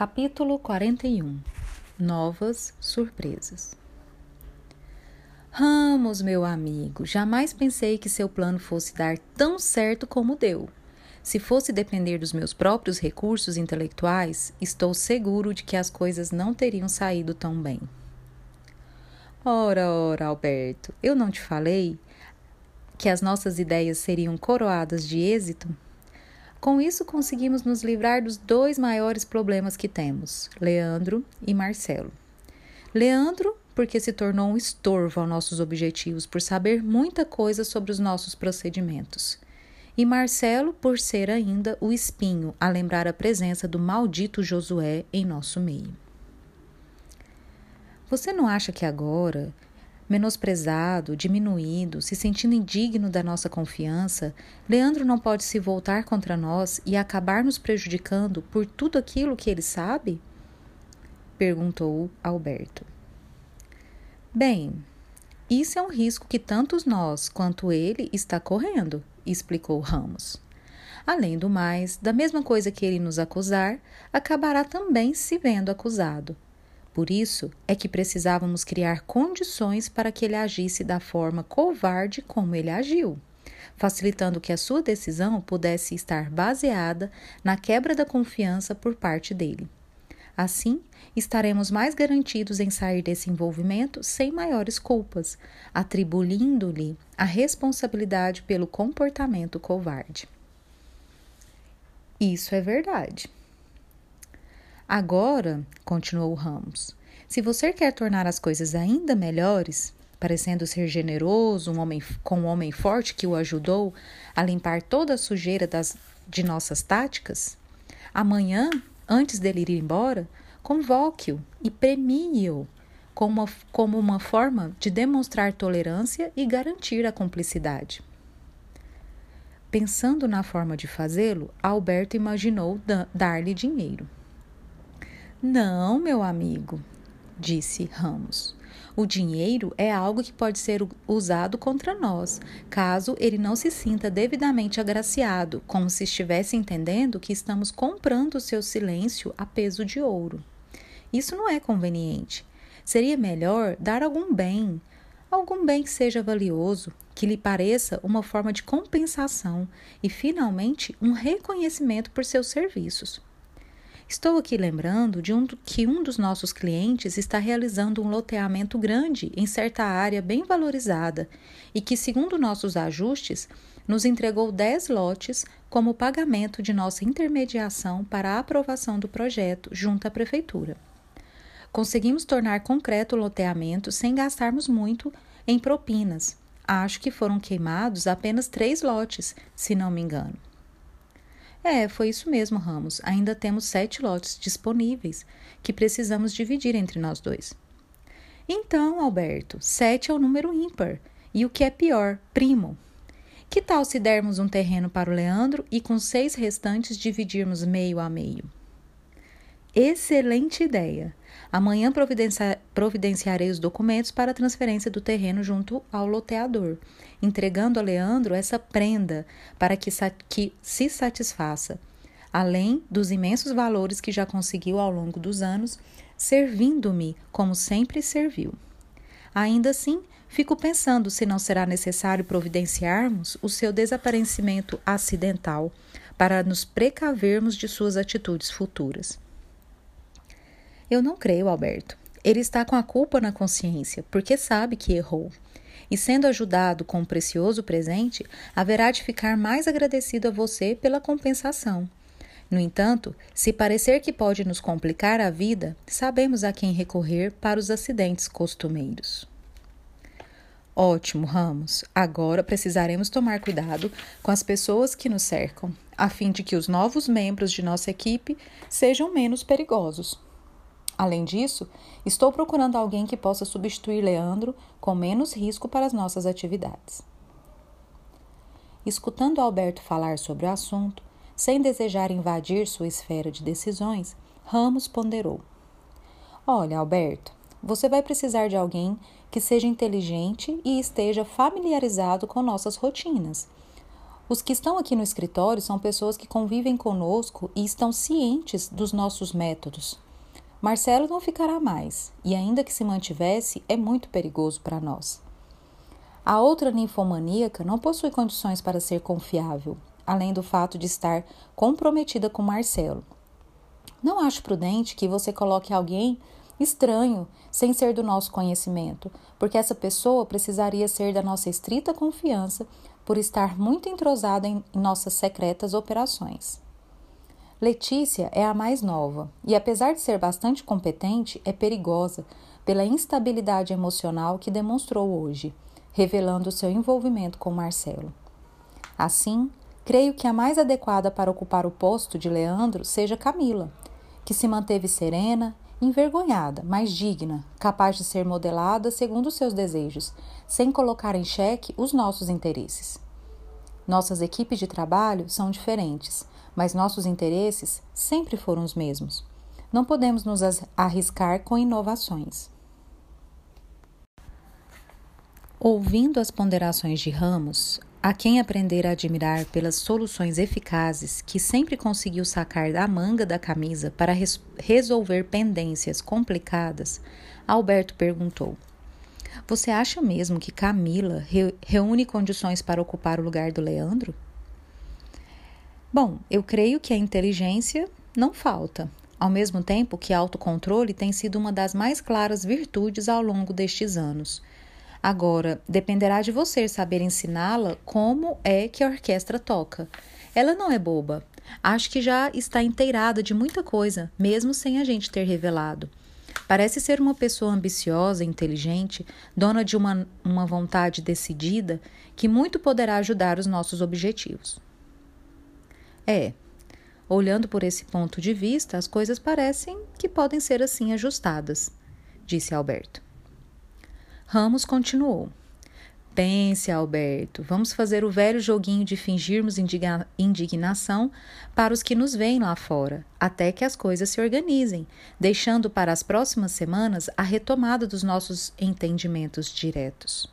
Capítulo 41 Novas surpresas Ramos, meu amigo, jamais pensei que seu plano fosse dar tão certo como deu. Se fosse depender dos meus próprios recursos intelectuais, estou seguro de que as coisas não teriam saído tão bem. Ora, ora, Alberto, eu não te falei que as nossas ideias seriam coroadas de êxito? Com isso, conseguimos nos livrar dos dois maiores problemas que temos, Leandro e Marcelo. Leandro, porque se tornou um estorvo aos nossos objetivos por saber muita coisa sobre os nossos procedimentos. E Marcelo, por ser ainda o espinho a lembrar a presença do maldito Josué em nosso meio. Você não acha que agora, menosprezado, diminuído, se sentindo indigno da nossa confiança, Leandro não pode se voltar contra nós e acabar nos prejudicando por tudo aquilo que ele sabe? perguntou Alberto. Bem, isso é um risco que tantos nós quanto ele está correndo, explicou Ramos. Além do mais, da mesma coisa que ele nos acusar, acabará também se vendo acusado. Por isso é que precisávamos criar condições para que ele agisse da forma covarde como ele agiu, facilitando que a sua decisão pudesse estar baseada na quebra da confiança por parte dele. Assim, estaremos mais garantidos em sair desse envolvimento sem maiores culpas, atribuindo-lhe a responsabilidade pelo comportamento covarde. Isso é verdade. Agora, continuou Ramos, se você quer tornar as coisas ainda melhores, parecendo ser generoso, um homem com um homem forte que o ajudou a limpar toda a sujeira das, de nossas táticas, amanhã, antes dele ir embora, convoque-o e premie-o como, como uma forma de demonstrar tolerância e garantir a cumplicidade. Pensando na forma de fazê-lo, Alberto imaginou dar-lhe dinheiro. Não, meu amigo, disse Ramos. O dinheiro é algo que pode ser usado contra nós, caso ele não se sinta devidamente agraciado, como se estivesse entendendo que estamos comprando o seu silêncio a peso de ouro. Isso não é conveniente. Seria melhor dar algum bem, algum bem que seja valioso, que lhe pareça uma forma de compensação e, finalmente, um reconhecimento por seus serviços. Estou aqui lembrando de um, que um dos nossos clientes está realizando um loteamento grande em certa área bem valorizada e que, segundo nossos ajustes, nos entregou 10 lotes como pagamento de nossa intermediação para a aprovação do projeto junto à Prefeitura. Conseguimos tornar concreto o loteamento sem gastarmos muito em propinas. Acho que foram queimados apenas três lotes, se não me engano. É, foi isso mesmo, Ramos. Ainda temos sete lotes disponíveis que precisamos dividir entre nós dois. Então, Alberto, sete é o número ímpar. E o que é pior, primo. Que tal se dermos um terreno para o Leandro e com seis restantes dividirmos meio a meio? Excelente ideia! Amanhã providenciarei os documentos para a transferência do terreno junto ao loteador, entregando a Leandro essa prenda para que, que se satisfaça, além dos imensos valores que já conseguiu ao longo dos anos, servindo-me como sempre serviu. Ainda assim, fico pensando se não será necessário providenciarmos o seu desaparecimento acidental para nos precavermos de suas atitudes futuras. Eu não creio, Alberto. Ele está com a culpa na consciência, porque sabe que errou. E sendo ajudado com um precioso presente, haverá de ficar mais agradecido a você pela compensação. No entanto, se parecer que pode nos complicar a vida, sabemos a quem recorrer para os acidentes costumeiros. Ótimo, Ramos. Agora precisaremos tomar cuidado com as pessoas que nos cercam, a fim de que os novos membros de nossa equipe sejam menos perigosos. Além disso, estou procurando alguém que possa substituir Leandro com menos risco para as nossas atividades. Escutando Alberto falar sobre o assunto, sem desejar invadir sua esfera de decisões, Ramos ponderou: Olha, Alberto, você vai precisar de alguém que seja inteligente e esteja familiarizado com nossas rotinas. Os que estão aqui no escritório são pessoas que convivem conosco e estão cientes dos nossos métodos. Marcelo não ficará mais, e ainda que se mantivesse, é muito perigoso para nós. A outra ninfomaníaca não possui condições para ser confiável, além do fato de estar comprometida com Marcelo. Não acho prudente que você coloque alguém estranho, sem ser do nosso conhecimento, porque essa pessoa precisaria ser da nossa estrita confiança por estar muito entrosada em nossas secretas operações. Letícia é a mais nova e, apesar de ser bastante competente, é perigosa pela instabilidade emocional que demonstrou hoje, revelando seu envolvimento com Marcelo. Assim, creio que a mais adequada para ocupar o posto de Leandro seja Camila, que se manteve serena, envergonhada, mas digna, capaz de ser modelada segundo seus desejos, sem colocar em xeque os nossos interesses. Nossas equipes de trabalho são diferentes, mas nossos interesses sempre foram os mesmos. Não podemos nos arriscar com inovações. Ouvindo as ponderações de Ramos, a quem aprender a admirar pelas soluções eficazes que sempre conseguiu sacar da manga da camisa para res resolver pendências complicadas, Alberto perguntou: Você acha mesmo que Camila re reúne condições para ocupar o lugar do Leandro? Bom, eu creio que a inteligência não falta, ao mesmo tempo que autocontrole tem sido uma das mais claras virtudes ao longo destes anos Agora, dependerá de você saber ensiná-la como é que a orquestra toca. Ela não é boba. Acho que já está inteirada de muita coisa, mesmo sem a gente ter revelado. Parece ser uma pessoa ambiciosa, inteligente, dona de uma, uma vontade decidida que muito poderá ajudar os nossos objetivos. É, olhando por esse ponto de vista, as coisas parecem que podem ser assim ajustadas, disse Alberto. Ramos continuou. Pense, Alberto, vamos fazer o velho joguinho de fingirmos indigna indignação para os que nos veem lá fora, até que as coisas se organizem, deixando para as próximas semanas a retomada dos nossos entendimentos diretos.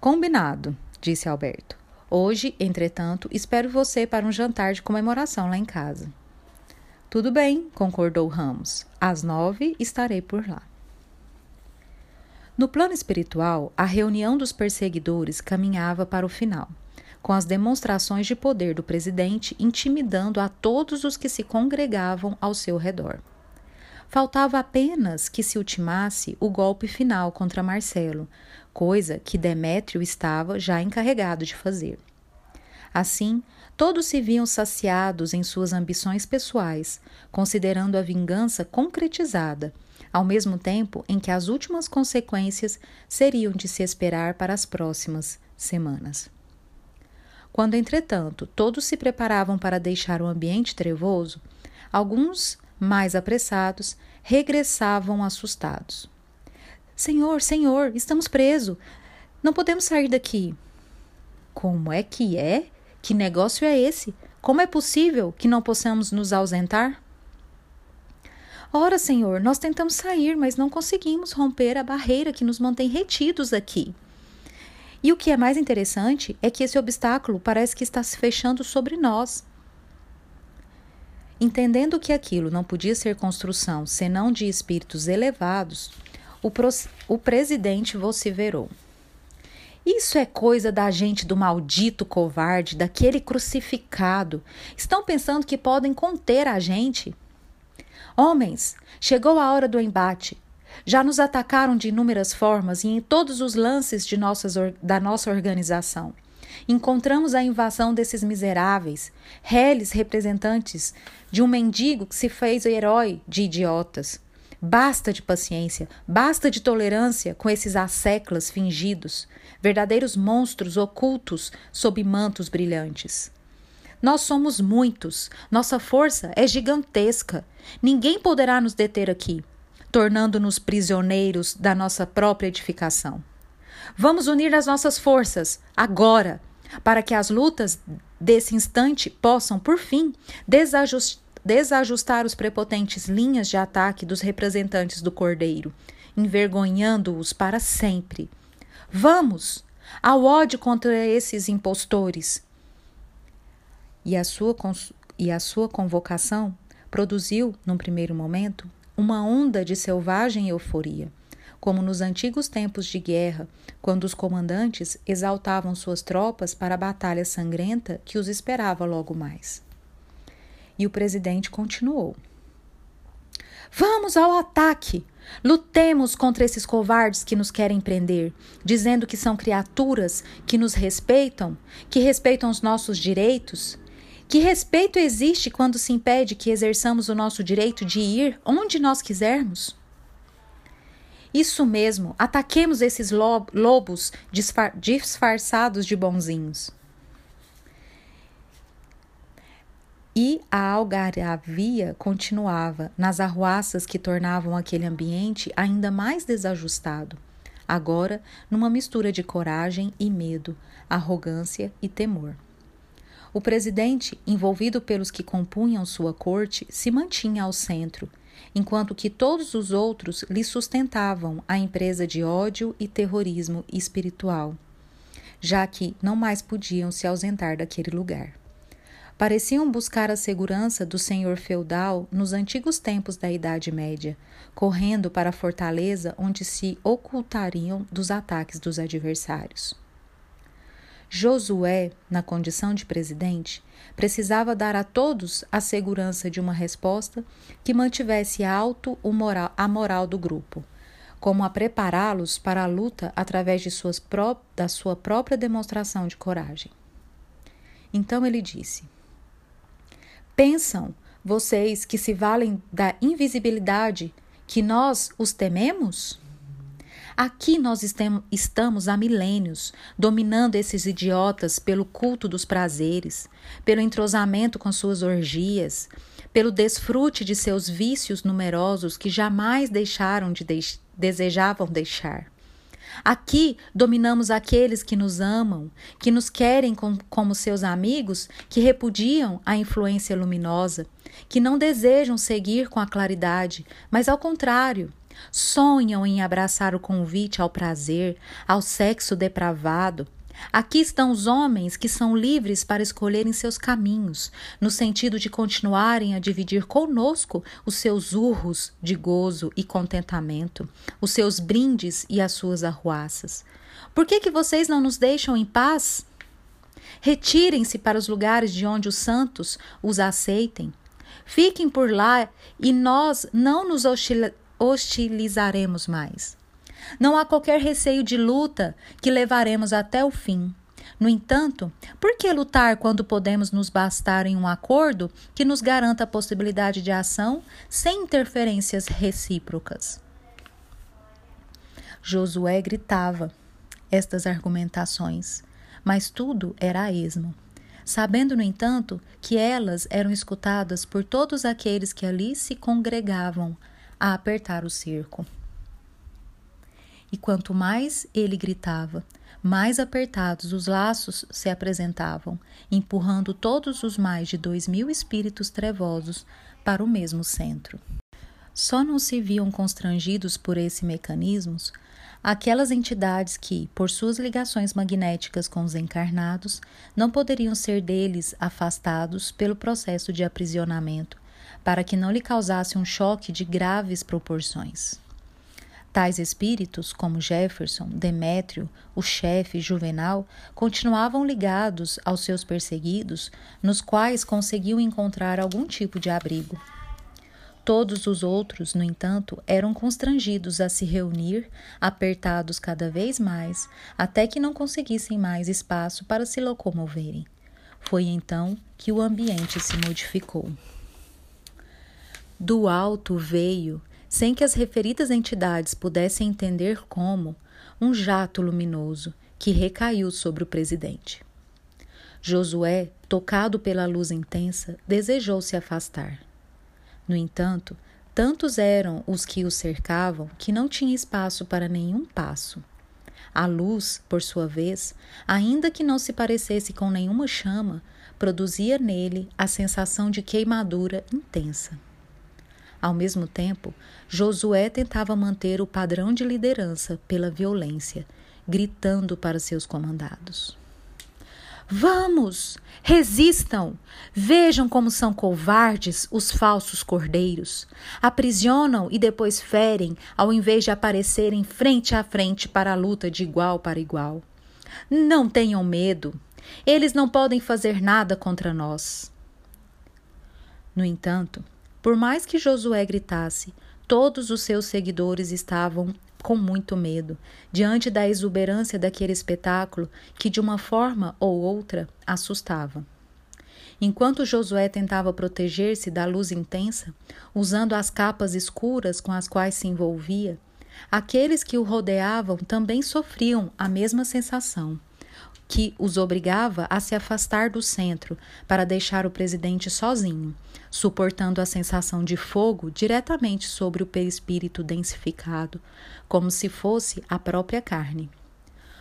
Combinado, disse Alberto. Hoje, entretanto, espero você para um jantar de comemoração lá em casa. Tudo bem, concordou Ramos. Às nove estarei por lá. No plano espiritual, a reunião dos perseguidores caminhava para o final, com as demonstrações de poder do presidente intimidando a todos os que se congregavam ao seu redor. Faltava apenas que se ultimasse o golpe final contra Marcelo, coisa que Demétrio estava já encarregado de fazer. Assim, todos se viam saciados em suas ambições pessoais, considerando a vingança concretizada ao mesmo tempo em que as últimas consequências seriam de se esperar para as próximas semanas. Quando, entretanto, todos se preparavam para deixar o ambiente trevoso, alguns, mais apressados, regressavam assustados. Senhor, senhor, estamos presos. Não podemos sair daqui. Como é que é? Que negócio é esse? Como é possível que não possamos nos ausentar? Ora, Senhor, nós tentamos sair, mas não conseguimos romper a barreira que nos mantém retidos aqui. E o que é mais interessante é que esse obstáculo parece que está se fechando sobre nós. Entendendo que aquilo não podia ser construção senão de espíritos elevados, o, o presidente vociferou. Isso é coisa da gente do maldito covarde, daquele crucificado. Estão pensando que podem conter a gente? Homens, chegou a hora do embate. Já nos atacaram de inúmeras formas e em todos os lances de nossas, da nossa organização. Encontramos a invasão desses miseráveis, reles representantes de um mendigo que se fez herói de idiotas. Basta de paciência, basta de tolerância com esses asseclas fingidos, verdadeiros monstros ocultos sob mantos brilhantes. Nós somos muitos, nossa força é gigantesca. Ninguém poderá nos deter aqui, tornando-nos prisioneiros da nossa própria edificação. Vamos unir as nossas forças, agora, para que as lutas desse instante possam, por fim, desajustar os prepotentes linhas de ataque dos representantes do Cordeiro, envergonhando-os para sempre. Vamos! ao ódio contra esses impostores. E a sua, e a sua convocação produziu, num primeiro momento, uma onda de selvagem euforia, como nos antigos tempos de guerra, quando os comandantes exaltavam suas tropas para a batalha sangrenta que os esperava logo mais. E o presidente continuou. Vamos ao ataque! Lutemos contra esses covardes que nos querem prender, dizendo que são criaturas que nos respeitam, que respeitam os nossos direitos. Que respeito existe quando se impede que exerçamos o nosso direito de ir onde nós quisermos? Isso mesmo, ataquemos esses lobos disfarçados de bonzinhos. E a algaravia continuava nas arruaças que tornavam aquele ambiente ainda mais desajustado, agora numa mistura de coragem e medo, arrogância e temor. O presidente, envolvido pelos que compunham sua corte, se mantinha ao centro, enquanto que todos os outros lhe sustentavam a empresa de ódio e terrorismo espiritual, já que não mais podiam se ausentar daquele lugar pareciam buscar a segurança do senhor feudal nos antigos tempos da Idade Média, correndo para a fortaleza onde se ocultariam dos ataques dos adversários. Josué, na condição de presidente, precisava dar a todos a segurança de uma resposta que mantivesse alto moral, a moral do grupo, como a prepará-los para a luta através de suas pró da sua própria demonstração de coragem. Então ele disse: Pensam vocês que se valem da invisibilidade que nós os tememos? Aqui nós estamos há milênios, dominando esses idiotas pelo culto dos prazeres, pelo entrosamento com suas orgias, pelo desfrute de seus vícios numerosos que jamais deixaram de desejavam deixar. Aqui dominamos aqueles que nos amam, que nos querem com, como seus amigos, que repudiam a influência luminosa, que não desejam seguir com a claridade, mas ao contrário, sonham em abraçar o convite ao prazer, ao sexo depravado, Aqui estão os homens que são livres para escolherem seus caminhos, no sentido de continuarem a dividir conosco os seus urros de gozo e contentamento, os seus brindes e as suas arruaças. Por que, que vocês não nos deixam em paz? Retirem-se para os lugares de onde os santos os aceitem. Fiquem por lá e nós não nos hostilizaremos mais. Não há qualquer receio de luta que levaremos até o fim. No entanto, por que lutar quando podemos nos bastar em um acordo que nos garanta a possibilidade de ação sem interferências recíprocas? Josué gritava estas argumentações, mas tudo era a esmo. Sabendo, no entanto, que elas eram escutadas por todos aqueles que ali se congregavam a apertar o cerco. E quanto mais ele gritava, mais apertados os laços se apresentavam, empurrando todos os mais de dois mil espíritos trevosos para o mesmo centro. Só não se viam constrangidos por esse mecanismo aquelas entidades que, por suas ligações magnéticas com os encarnados, não poderiam ser deles afastados pelo processo de aprisionamento, para que não lhe causasse um choque de graves proporções. Tais espíritos, como Jefferson, Demétrio, o chefe Juvenal, continuavam ligados aos seus perseguidos, nos quais conseguiam encontrar algum tipo de abrigo. Todos os outros, no entanto, eram constrangidos a se reunir, apertados cada vez mais, até que não conseguissem mais espaço para se locomoverem. Foi então que o ambiente se modificou. Do alto veio, sem que as referidas entidades pudessem entender como, um jato luminoso que recaiu sobre o presidente. Josué, tocado pela luz intensa, desejou se afastar. No entanto, tantos eram os que o cercavam que não tinha espaço para nenhum passo. A luz, por sua vez, ainda que não se parecesse com nenhuma chama, produzia nele a sensação de queimadura intensa. Ao mesmo tempo, Josué tentava manter o padrão de liderança pela violência gritando para seus comandados. Vamos, resistam. Vejam como são covardes os falsos cordeiros. Aprisionam e depois ferem, ao invés de aparecerem frente a frente para a luta de igual para igual. Não tenham medo. Eles não podem fazer nada contra nós. No entanto, por mais que Josué gritasse, todos os seus seguidores estavam com muito medo, diante da exuberância daquele espetáculo que, de uma forma ou outra, assustava. Enquanto Josué tentava proteger-se da luz intensa, usando as capas escuras com as quais se envolvia, aqueles que o rodeavam também sofriam a mesma sensação que os obrigava a se afastar do centro para deixar o presidente sozinho, suportando a sensação de fogo diretamente sobre o perispírito densificado, como se fosse a própria carne.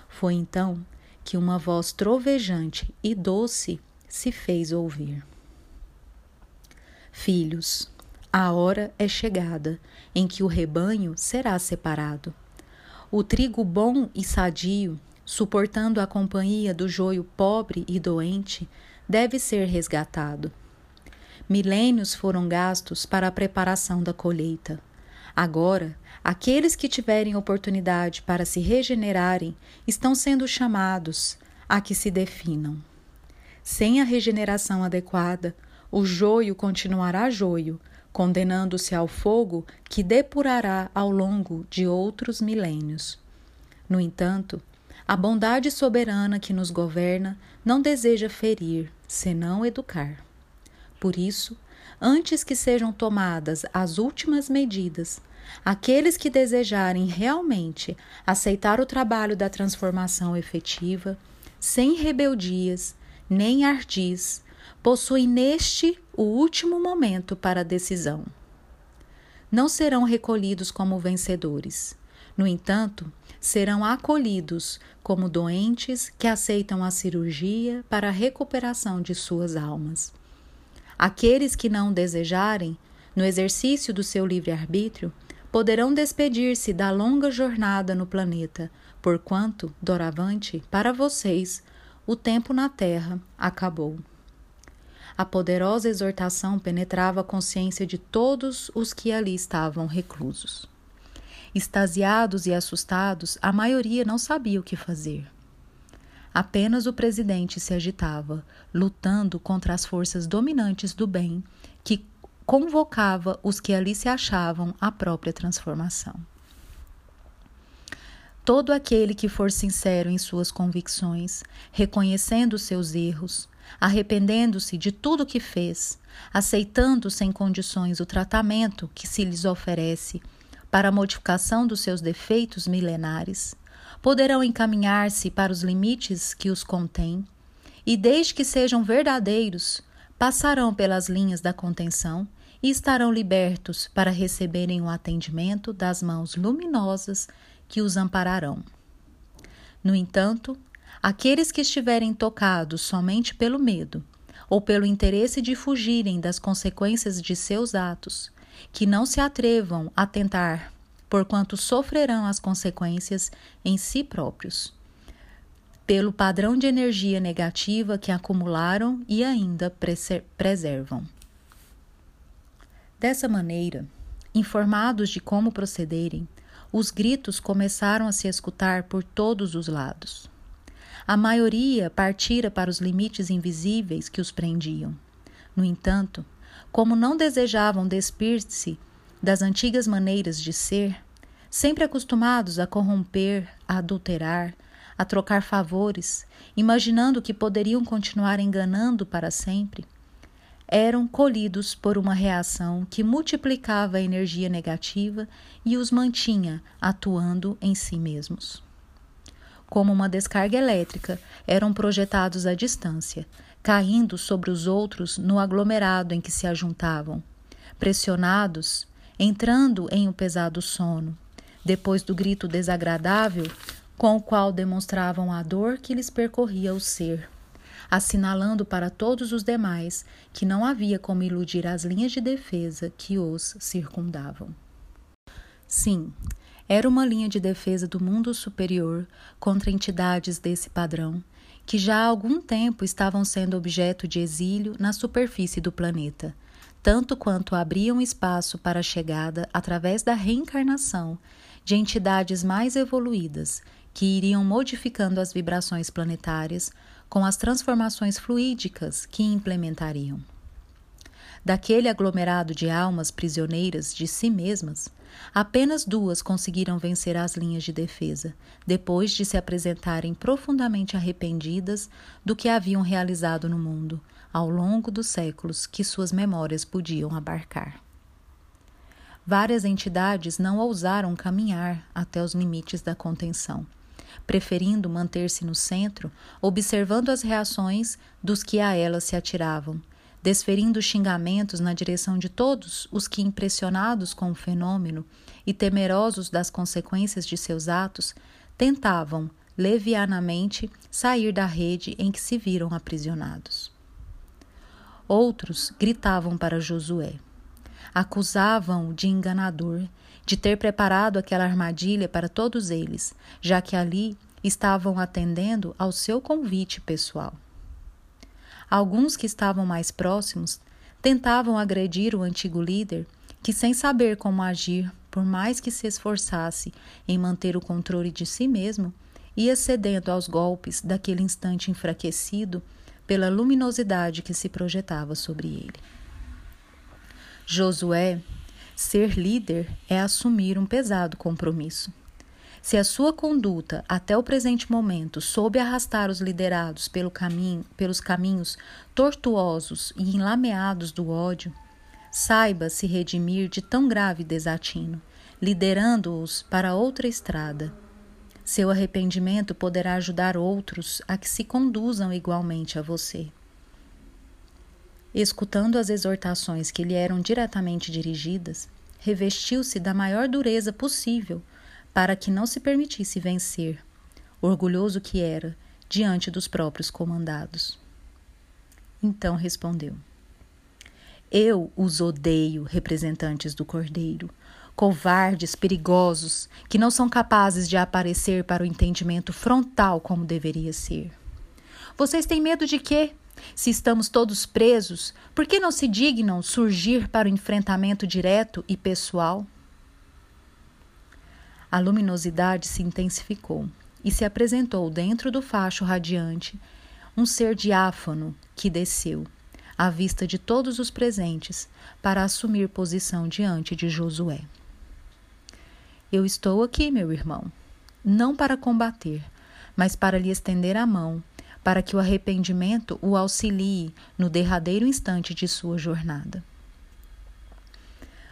Foi então que uma voz trovejante e doce se fez ouvir. Filhos, a hora é chegada em que o rebanho será separado. O trigo bom e sadio suportando a companhia do joio pobre e doente, deve ser resgatado. Milênios foram gastos para a preparação da colheita. Agora, aqueles que tiverem oportunidade para se regenerarem estão sendo chamados a que se definam. Sem a regeneração adequada, o joio continuará joio, condenando-se ao fogo que depurará ao longo de outros milênios. No entanto, a bondade soberana que nos governa não deseja ferir, senão educar. Por isso, antes que sejam tomadas as últimas medidas, aqueles que desejarem realmente aceitar o trabalho da transformação efetiva, sem rebeldias nem ardis, possuem neste o último momento para a decisão. Não serão recolhidos como vencedores. No entanto, serão acolhidos como doentes que aceitam a cirurgia para a recuperação de suas almas. Aqueles que não desejarem, no exercício do seu livre-arbítrio, poderão despedir-se da longa jornada no planeta, porquanto, doravante, para vocês, o tempo na Terra acabou. A poderosa exortação penetrava a consciência de todos os que ali estavam reclusos. Extasiados e assustados, a maioria não sabia o que fazer. Apenas o presidente se agitava, lutando contra as forças dominantes do bem, que convocava os que ali se achavam à própria transformação. Todo aquele que for sincero em suas convicções, reconhecendo seus erros, arrependendo-se de tudo o que fez, aceitando sem condições o tratamento que se lhes oferece para a modificação dos seus defeitos milenares, poderão encaminhar-se para os limites que os contêm, e desde que sejam verdadeiros, passarão pelas linhas da contenção e estarão libertos para receberem o atendimento das mãos luminosas que os ampararão. No entanto, aqueles que estiverem tocados somente pelo medo ou pelo interesse de fugirem das consequências de seus atos, que não se atrevam a tentar, porquanto sofrerão as consequências em si próprios, pelo padrão de energia negativa que acumularam e ainda preservam. Dessa maneira, informados de como procederem, os gritos começaram a se escutar por todos os lados. A maioria partira para os limites invisíveis que os prendiam. No entanto, como não desejavam despir-se das antigas maneiras de ser, sempre acostumados a corromper, a adulterar, a trocar favores, imaginando que poderiam continuar enganando para sempre, eram colhidos por uma reação que multiplicava a energia negativa e os mantinha atuando em si mesmos. Como uma descarga elétrica, eram projetados à distância, caindo sobre os outros no aglomerado em que se ajuntavam, pressionados, entrando em um pesado sono, depois do grito desagradável com o qual demonstravam a dor que lhes percorria o ser, assinalando para todos os demais que não havia como iludir as linhas de defesa que os circundavam. Sim, Era uma linha de defesa do mundo superior contra entidades desse padrão, que já há algum tempo estavam sendo objeto de exílio na superfície do planeta, tanto quanto abriam espaço para a chegada, através da reencarnação, de entidades mais evoluídas, que iriam modificando as vibrações planetárias com as transformações fluídicas que implementariam. Daquele aglomerado de almas prisioneiras de si mesmas, apenas duas conseguiram vencer as linhas de defesa, depois de se apresentarem profundamente arrependidas do que haviam realizado no mundo ao longo dos séculos que suas memórias podiam abarcar. Várias entidades não ousaram caminhar até os limites da contenção preferindo manter-se no centro, observando as reações dos que a ela se atiravam, desferindo xingamentos na direção de todos os que, impressionados com o fenômeno e temerosos das consequências de seus atos, tentavam, levianamente, sair da rede em que se viram aprisionados. Outros gritavam para Josué. Acusavam-o de enganador de ter preparado aquela armadilha para todos eles, já que ali estavam atendendo ao seu convite pessoal. Alguns que estavam mais próximos tentavam agredir o antigo líder, que, sem saber como agir, por mais que se esforçasse em manter o controle de si mesmo, ia cedendo aos golpes daquele instante enfraquecido pela luminosidade que se projetava sobre ele. Josué Ser líder é assumir um pesado compromisso. Se a sua conduta até o presente momento soube arrastar os liderados pelo caminho, pelos caminhos tortuosos e enlameados do ódio, saiba se redimir de tão grave desatino, liderando-os para outra estrada. Seu arrependimento poderá ajudar outros a que se conduzam igualmente a você. Escutando as exortações que lhe eram diretamente dirigidas, revestiu-se da maior dureza possível para que não se permitisse vencer, orgulhoso que era, diante dos próprios comandados. Então respondeu: Eu os odeio, representantes do Cordeiro, covardes, perigosos, que não são capazes de aparecer para o entendimento frontal como deveria ser. Vocês têm medo de quê? Se estamos todos presos, por que não se dignam surgir para o enfrentamento direto e pessoal? A luminosidade se intensificou e se apresentou dentro do facho radiante um ser diáfano que desceu, à vista de todos os presentes, para assumir posição diante de Josué. Eu estou aqui, meu irmão, não para combater, mas para lhe estender a mão para que o arrependimento o auxilie no derradeiro instante de sua jornada.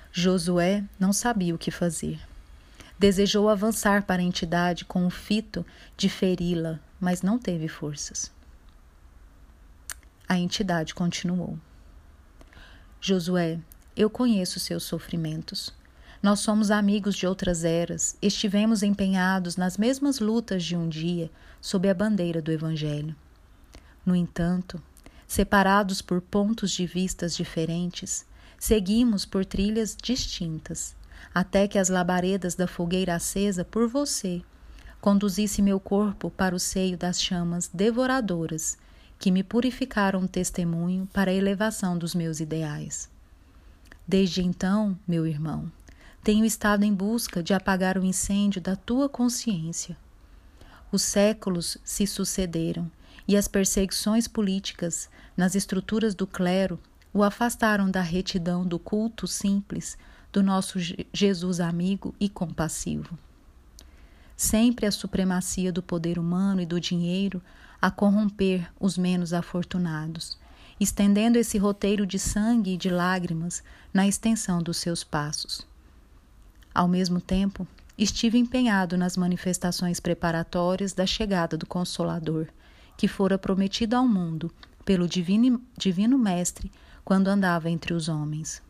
Josué não sabia o que fazer. Desejou avançar para a entidade com o fito de feri-la, mas não teve forças. A entidade continuou: Josué, eu conheço seus sofrimentos. Nós somos amigos de outras eras, estivemos empenhados nas mesmas lutas de um dia sob a bandeira do Evangelho. No entanto, separados por pontos de vistas diferentes, seguimos por trilhas distintas, até que as labaredas da fogueira acesa por você conduzisse meu corpo para o seio das chamas devoradoras que me purificaram testemunho para a elevação dos meus ideais. Desde então, meu irmão, tenho estado em busca de apagar o incêndio da tua consciência. Os séculos se sucederam e as perseguições políticas nas estruturas do clero o afastaram da retidão do culto simples do nosso Jesus amigo e compassivo. Sempre a supremacia do poder humano e do dinheiro a corromper os menos afortunados, estendendo esse roteiro de sangue e de lágrimas na extensão dos seus passos. Ao mesmo tempo, estive empenhado nas manifestações preparatórias da chegada do Consolador que fora prometido ao mundo pelo divino, divino Mestre quando andava entre os homens.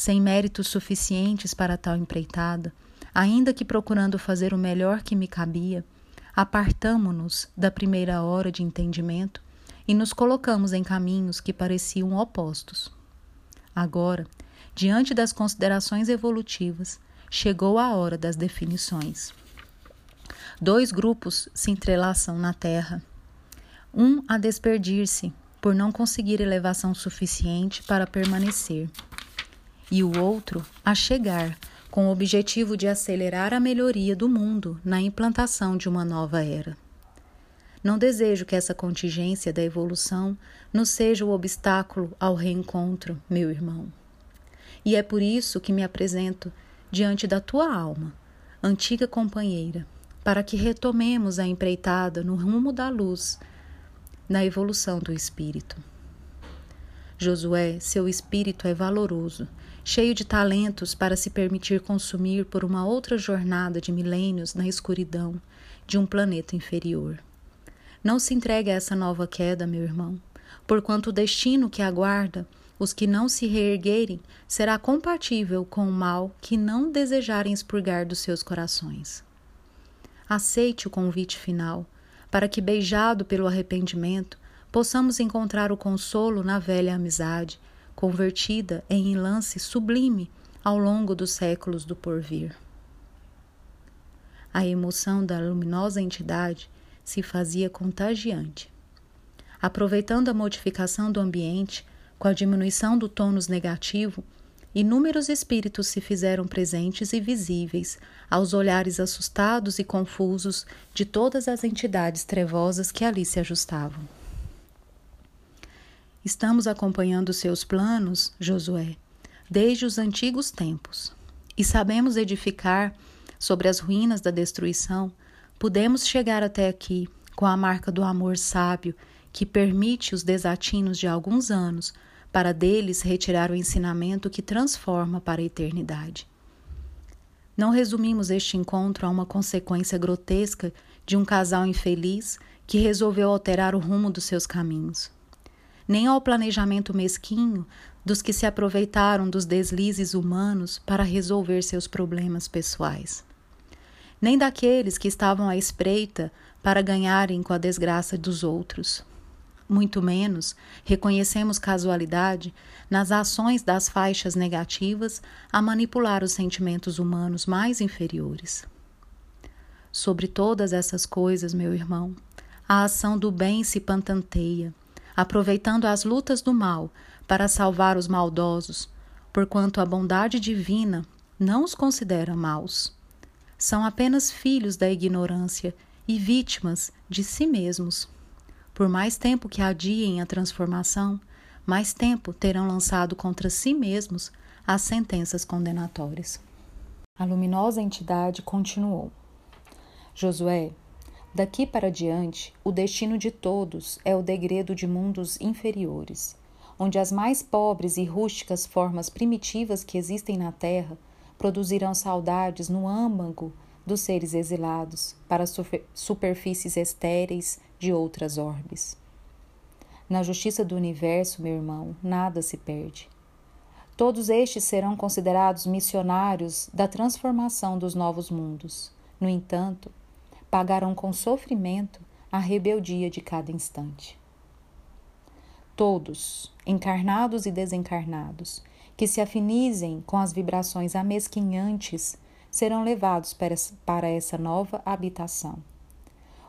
Sem méritos suficientes para tal empreitada, ainda que procurando fazer o melhor que me cabia, apartamo-nos da primeira hora de entendimento e nos colocamos em caminhos que pareciam opostos. Agora, diante das considerações evolutivas, chegou a hora das definições. Dois grupos se entrelaçam na Terra. Um a desperdir-se por não conseguir elevação suficiente para permanecer, e o outro a chegar com o objetivo de acelerar a melhoria do mundo na implantação de uma nova era. Não desejo que essa contingência da evolução nos seja o obstáculo ao reencontro, meu irmão. E é por isso que me apresento diante da tua alma, antiga companheira, para que retomemos a empreitada no rumo da luz, na evolução do espírito. Josué, seu espírito é valoroso, cheio de talentos para se permitir consumir por uma outra jornada de milênios na escuridão de um planeta inferior. Não se entregue a essa nova queda, meu irmão, porquanto o destino que aguarda os que não se reerguerem será compatível com o mal que não desejarem expurgar dos seus corações. Aceite o convite final, para que, beijado pelo arrependimento, possamos encontrar o consolo na velha amizade, convertida em lance sublime ao longo dos séculos do porvir. A emoção da luminosa entidade se fazia contagiante. Aproveitando a modificação do ambiente, com a diminuição do tônus negativo, inúmeros espíritos se fizeram presentes e visíveis aos olhares assustados e confusos de todas as entidades trevosas que ali se ajustavam. Estamos acompanhando seus planos, Josué, desde os antigos tempos, e sabemos edificar sobre as ruínas da destruição. Podemos chegar até aqui com a marca do amor sábio que permite os desatinos de alguns anos para deles retirar o ensinamento que transforma para a eternidade. Não resumimos este encontro a uma consequência grotesca de um casal infeliz que resolveu alterar o rumo dos seus caminhos, nem ao planejamento mesquinho dos que se aproveitaram dos deslizes humanos para resolver seus problemas pessoais nem daqueles que estavam à espreita para ganharem com a desgraça dos outros. Muito menos reconhecemos casualidade nas ações das faixas negativas a manipular os sentimentos humanos mais inferiores. Sobre todas essas coisas, meu irmão, a ação do bem se pantanteia, aproveitando as lutas do mal para salvar os maldosos, porquanto a bondade divina não os considera maus são apenas filhos da ignorância e vítimas de si mesmos. Por mais tempo que adiem a transformação, mais tempo terão lançado contra si mesmos as sentenças condenatórias. A luminosa entidade continuou: Josué, daqui para diante, o destino de todos é o degredo de mundos inferiores, onde as mais pobres e rústicas formas primitivas que existem na terra produzirão saudades no âmago dos seres exilados para superfícies estéreis de outras orbes. Na justiça do universo, meu irmão, nada se perde. Todos estes serão considerados missionários da transformação dos novos mundos. No entanto, pagarão com sofrimento a rebeldia de cada instante. Todos, encarnados e desencarnados, que se afinizem com as vibrações amesquinhantes serão levados para essa nova habitação.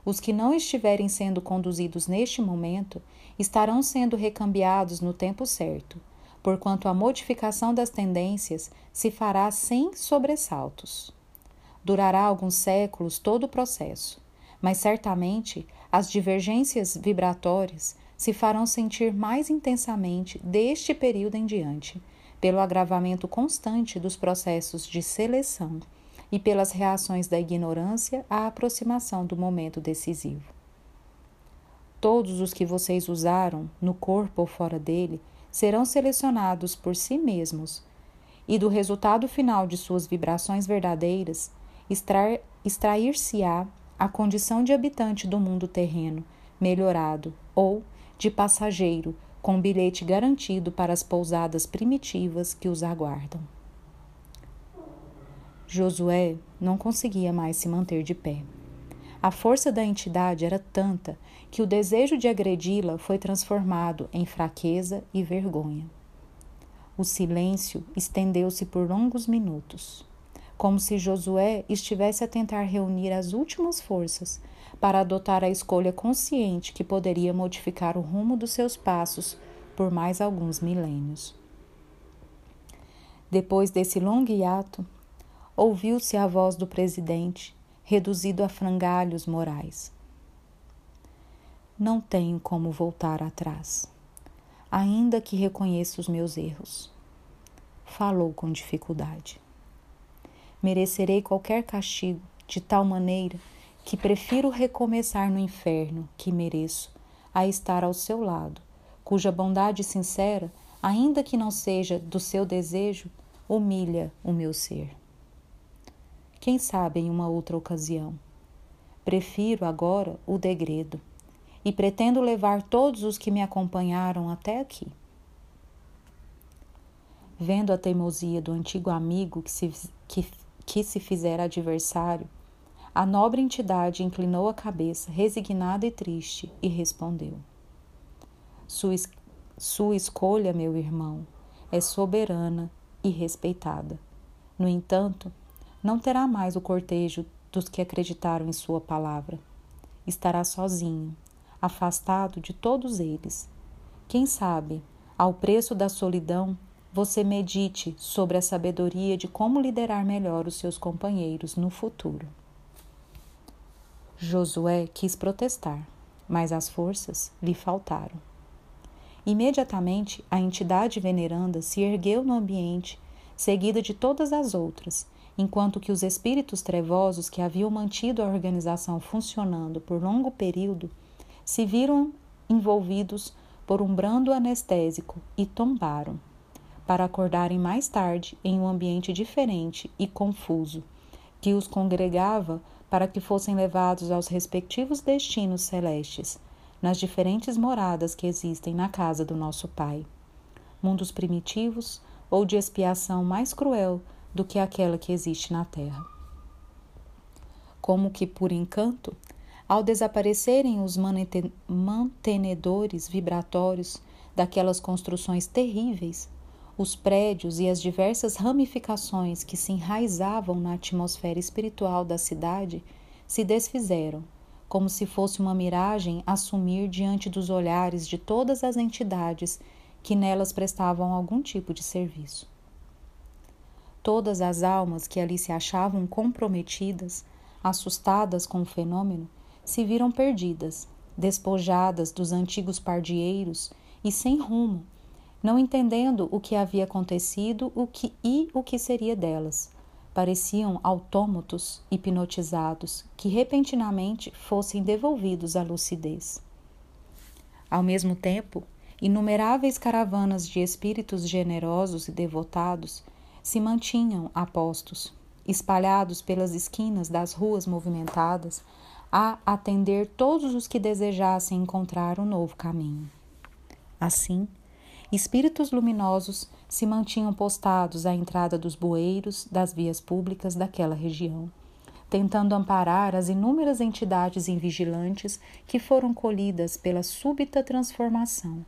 Os que não estiverem sendo conduzidos neste momento estarão sendo recambiados no tempo certo, porquanto a modificação das tendências se fará sem sobressaltos. Durará alguns séculos todo o processo, mas certamente as divergências vibratórias se farão sentir mais intensamente deste período em diante, pelo agravamento constante dos processos de seleção e pelas reações da ignorância à aproximação do momento decisivo. Todos os que vocês usaram, no corpo ou fora dele, serão selecionados por si mesmos, e do resultado final de suas vibrações verdadeiras, extrair-se-á a condição de habitante do mundo terreno, melhorado, ou de passageiro, com bilhete garantido para as pousadas primitivas que os aguardam. Josué não conseguia mais se manter de pé. A força da entidade era tanta que o desejo de agredi-la foi transformado em fraqueza e vergonha. O silêncio estendeu-se por longos minutos. Como se Josué estivesse a tentar reunir as últimas forças para adotar a escolha consciente que poderia modificar o rumo dos seus passos por mais alguns milênios. Depois desse longo hiato, ouviu-se a voz do presidente, reduzido a frangalhos morais. Não tenho como voltar atrás, ainda que reconheça os meus erros. Falou com dificuldade merecerei qualquer castigo, de tal maneira que prefiro recomeçar no inferno que mereço a estar ao seu lado, cuja bondade sincera, ainda que não seja do seu desejo, humilha o meu ser. Quem sabe em uma outra ocasião. Prefiro agora o degredo e pretendo levar todos os que me acompanharam até aqui. Vendo a teimosia do antigo amigo que se, que que se fizera adversário, a nobre entidade inclinou a cabeça, resignada e triste, e respondeu: Sua, sua escolha, meu irmão, é soberana e respeitada. No entanto, não terá mais o cortejo dos que acreditaram em sua palavra. Estará sozinho, afastado de todos eles. Quem sabe, ao preço da solidão, você medite sobre a sabedoria de como liderar melhor os seus companheiros no futuro. Josué quis protestar, mas as forças lhe faltaram. Imediatamente, a entidade veneranda se ergueu no ambiente, seguida de todas as outras, enquanto que os espíritos trevosos que haviam mantido a organização funcionando por longo período se viram envolvidos por um brando anestésico e tombaram para acordarem mais tarde em um ambiente diferente e confuso, que os congregava para que fossem levados aos respectivos destinos celestes, nas diferentes moradas que existem na casa do nosso Pai. Mundos primitivos ou de expiação mais cruel do que aquela que existe na Terra. Como que por encanto, ao desaparecerem os mantenedores vibratórios daquelas construções terríveis, os prédios e as diversas ramificações que se enraizavam na atmosfera espiritual da cidade se desfizeram, como se fosse uma miragem a sumir diante dos olhares de todas as entidades que nelas prestavam algum tipo de serviço. Todas as almas que ali se achavam comprometidas, assustadas com o fenômeno, se viram perdidas, despojadas dos antigos pardieiros e sem rumo não entendendo o que havia acontecido o que, e o que seria delas. Pareciam autômatos hipnotizados que repentinamente fossem devolvidos à lucidez. Ao mesmo tempo, inumeráveis caravanas de espíritos generosos e devotados se mantinham a postos, espalhados pelas esquinas das ruas movimentadas, a atender todos os que desejassem encontrar um novo caminho. Assim, espíritos luminosos se mantinham postados à entrada dos bueiros das vias públicas daquela região, tentando amparar as inúmeras entidades invigilantes que foram colhidas pela súbita transformação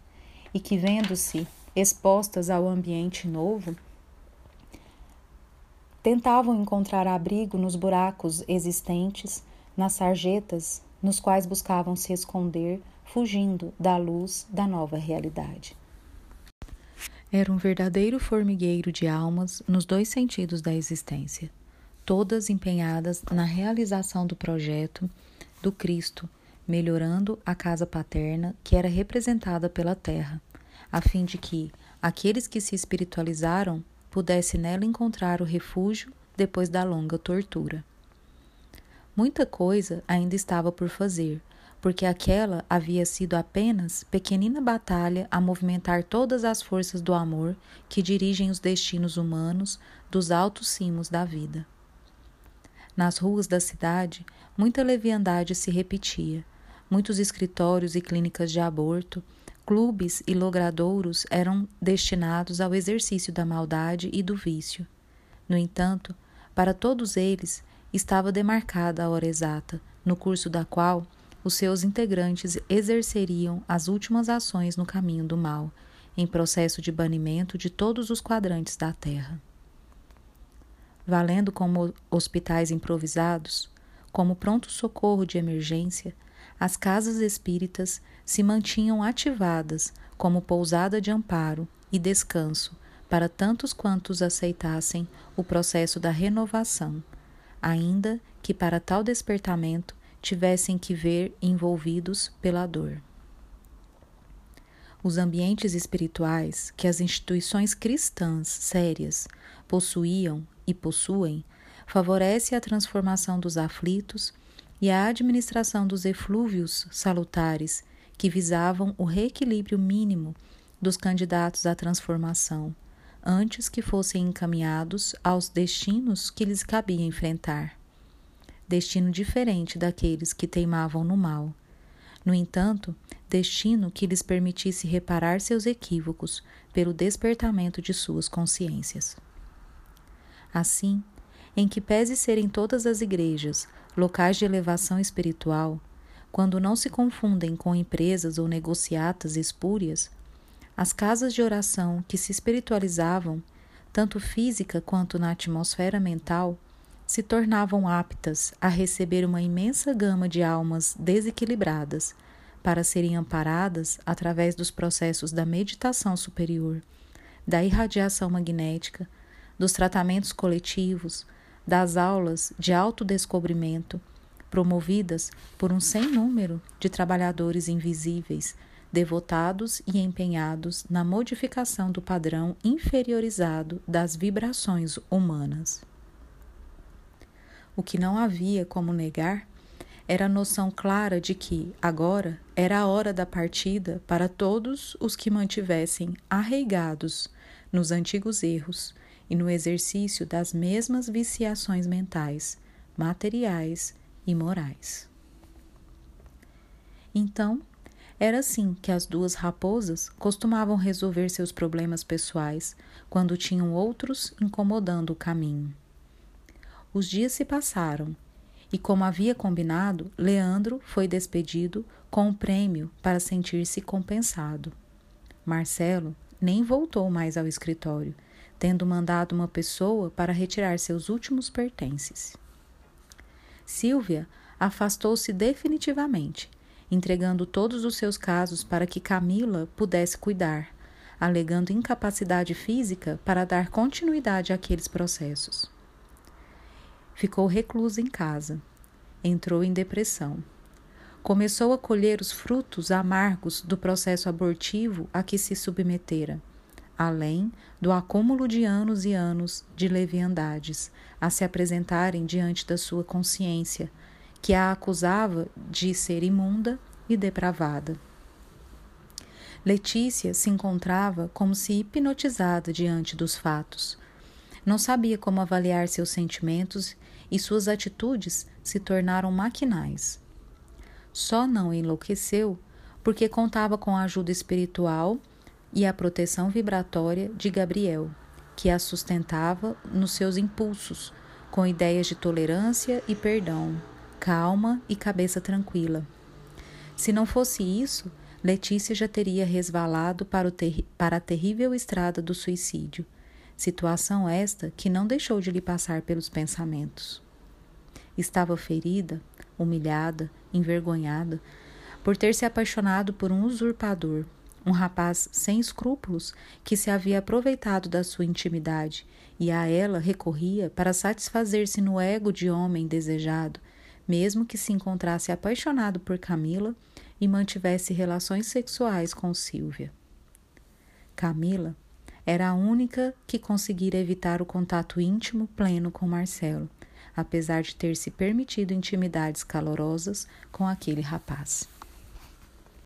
e que, vendo-se expostas ao ambiente novo, tentavam encontrar abrigo nos buracos existentes, nas sarjetas nos quais buscavam se esconder, fugindo da luz da nova realidade. Era um verdadeiro formigueiro de almas nos dois sentidos da existência, todas empenhadas na realização do projeto do Cristo, melhorando a casa paterna que era representada pela terra, a fim de que aqueles que se espiritualizaram pudessem nela encontrar o refúgio depois da longa tortura. Muita coisa ainda estava por fazer, porque aquela havia sido apenas pequenina batalha a movimentar todas as forças do amor que dirigem os destinos humanos dos altos cimos da vida. Nas ruas da cidade, muita leviandade se repetia. Muitos escritórios e clínicas de aborto, clubes e logradouros eram destinados ao exercício da maldade e do vício. No entanto, para todos eles estava demarcada a hora exata, no curso da qual os seus integrantes exerceriam as últimas ações no caminho do mal, em processo de banimento de todos os quadrantes da Terra. valendo como hospitais improvisados, como pronto-socorro de emergência, as casas espíritas se mantinham ativadas como pousada de amparo e descanso para tantos quantos aceitassem o processo da renovação, ainda que para tal despertamento tivessem que ver envolvidos pela dor. Os ambientes espirituais que as instituições cristãs sérias possuíam e possuem favorece a transformação dos aflitos e a administração dos eflúvios salutares que visavam o reequilíbrio mínimo dos candidatos à transformação, antes que fossem encaminhados aos destinos que lhes cabia enfrentar. Destino diferente daqueles que teimavam no mal. No entanto, destino que lhes permitisse reparar seus equívocos pelo despertamento de suas consciências. Assim, em que pese serem todas as igrejas locais de elevação espiritual, quando não se confundem com empresas ou negociatas espúrias, as casas de oração que se espiritualizavam, tanto física quanto na atmosfera mental, se tornavam aptas a receber uma imensa gama de almas desequilibradas, para serem amparadas através dos processos da meditação superior, da irradiação magnética, dos tratamentos coletivos, das aulas de autodescobrimento promovidas por um sem número de trabalhadores invisíveis, devotados e empenhados na modificação do padrão inferiorizado das vibrações humanas. O que não havia como negar era a noção clara de que, agora, era a hora da partida para todos os que mantivessem arraigados nos antigos erros e no exercício das mesmas viciações mentais, materiais e morais. Então, era assim que as duas raposas costumavam resolver seus problemas pessoais quando tinham outros incomodando o caminho. Os dias se passaram e, como havia combinado, Leandro foi despedido com o prêmio para sentir-se compensado. Marcelo nem voltou mais ao escritório, tendo mandado uma pessoa para retirar seus últimos pertences. Silvia afastou-se definitivamente, entregando todos os seus casos para que Camila pudesse cuidar, alegando incapacidade física para dar continuidade àqueles processos. Ficou reclusa em casa. Entrou em depressão. Começou a colher os frutos amargos do processo abortivo a que se submetera além do acúmulo de anos e anos de leviandades a se apresentarem diante da sua consciência, que a acusava de ser imunda e depravada. Letícia se encontrava como se hipnotizada diante dos fatos. Não sabia como avaliar seus sentimentos e suas atitudes se tornaram maquinais. Só não enlouqueceu porque contava com a ajuda espiritual e a proteção vibratória de Gabriel, que a sustentava nos seus impulsos, com ideias de tolerância e perdão, calma e cabeça tranquila. Se não fosse isso, Letícia já teria resvalado para, para a terrível estrada do suicídio, situação esta que não deixou de lhe passar pelos pensamentos. Estava ferida, humilhada, envergonhada, por ter se apaixonado por um usurpador um rapaz sem escrúpulos que se havia aproveitado da sua intimidade e a ela recorria para satisfazer-se no ego de homem desejado, mesmo que se encontrasse apaixonado por Camila e mantivesse relações sexuais com Silvia. Camila era a única que conseguira evitar o contato íntimo pleno com Marcelo, apesar de ter se permitido intimidades calorosas com aquele rapaz.